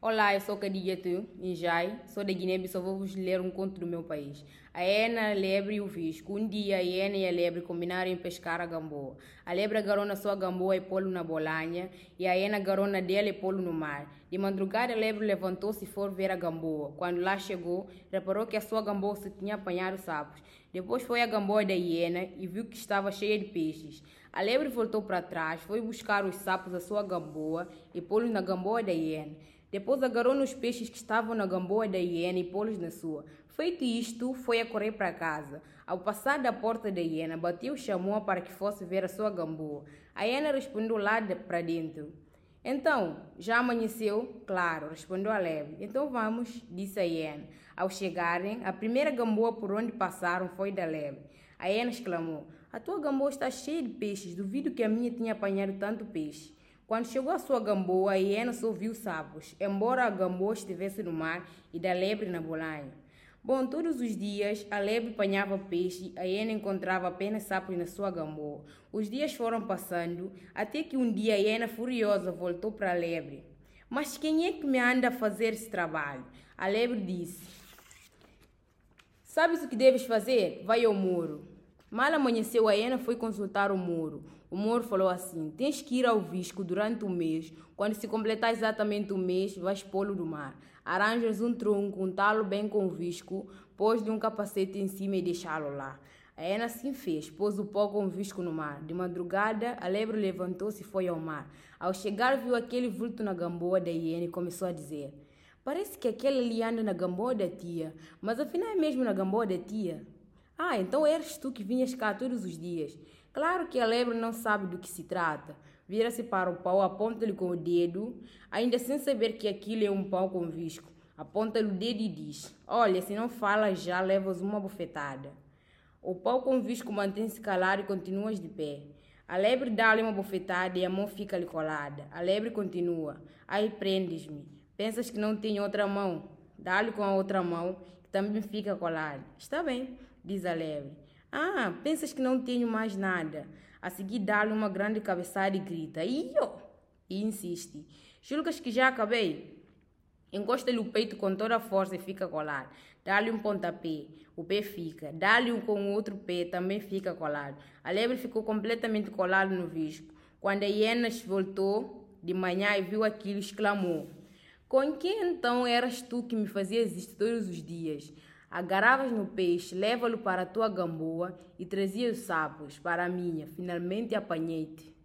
Olá, eu sou Kadietu Njai, sou da Guiné-Bissau, vou vos ler um conto do meu país. A hiena, a lebre e o visco. Um dia a hiena e a lebre combinaram em pescar a gamboa. A lebre agarrou na sua gamboa e pô-lo na bolanha, e a hiena agarrou na dela e pô-lo no mar. De madrugada a lebre levantou-se e foi ver a gamboa. Quando lá chegou, reparou que a sua gamboa se tinha apanhado sapos. Depois foi à gamboa da hiena e viu que estava cheia de peixes. A lebre voltou para trás, foi buscar os sapos da sua gamboa e pô-los na gamboa da hiena. Depois agarrou nos peixes que estavam na gamboa da hiena e pô-los na sua. Feito isto, foi a correr para casa. Ao passar da porta da hiena, bateu e chamou para que fosse ver a sua gamboa. A hiena respondeu lá de, para dentro. Então, já amanheceu? Claro, respondeu a lebre. Então vamos, disse a hiena. Ao chegarem, a primeira gamboa por onde passaram foi da lebre. A hiena exclamou: A tua gamboa está cheia de peixes, duvido que a minha tenha apanhado tanto peixe. Quando chegou a sua gamboa, a hiena só viu sapos, embora a gamboa estivesse no mar e da lebre na bolanha. Bom, todos os dias a lebre apanhava peixe, a hiena encontrava apenas sapos na sua gamboa. Os dias foram passando, até que um dia a hiena furiosa voltou para a lebre. Mas quem é que me anda a fazer esse trabalho? A lebre disse: Sabes o que deves fazer? Vai ao muro. Mal amanheceu, a hiena foi consultar o muro. O Moro falou assim: tens que ir ao visco durante um mês. Quando se completar exatamente um mês, vais pô-lo no mar. Arranjas um tronco, um talo bem com o visco, pôs-lhe um capacete em cima e deixá-lo lá. A Ena assim fez, pôs o pó com o visco no mar. De madrugada, a lebre levantou-se e foi ao mar. Ao chegar, viu aquele vulto na gamboa da hiena e começou a dizer: Parece que aquele ali anda na gamboa da tia, mas afinal é mesmo na gamboa da tia. Ah, então eres tu que vinhas cá todos os dias. Claro que a lebre não sabe do que se trata. Vira-se para o pau, aponta-lhe com o dedo, ainda sem saber que aquilo é um pau com visco. Aponta-lhe o dedo e diz: Olha, se não falas já, levas uma bofetada. O pau com visco mantém-se calado e continuas de pé. A lebre dá-lhe uma bofetada e a mão fica-lhe colada. A lebre continua: Ai, prendes-me. Pensas que não tenho outra mão? Dá-lhe com a outra mão, que também fica colada. Está bem, diz a lebre. Ah, pensas que não tenho mais nada. A seguir dá-lhe uma grande cabeçada e grita. Io! E insiste. Julgas que já acabei? Encosta-lhe o peito com toda a força e fica colado. Dá-lhe um pontapé, o pé fica. Dá-lhe um com o outro pé, também fica colado. A lebre ficou completamente colada no visco. Quando a hiena voltou de manhã e viu aquilo, exclamou: Com quem então eras tu que me fazias isto todos os dias? Agarravas no peixe, leva-lo para a tua gamboa e trazia os sapos para a minha. Finalmente apanhei-te.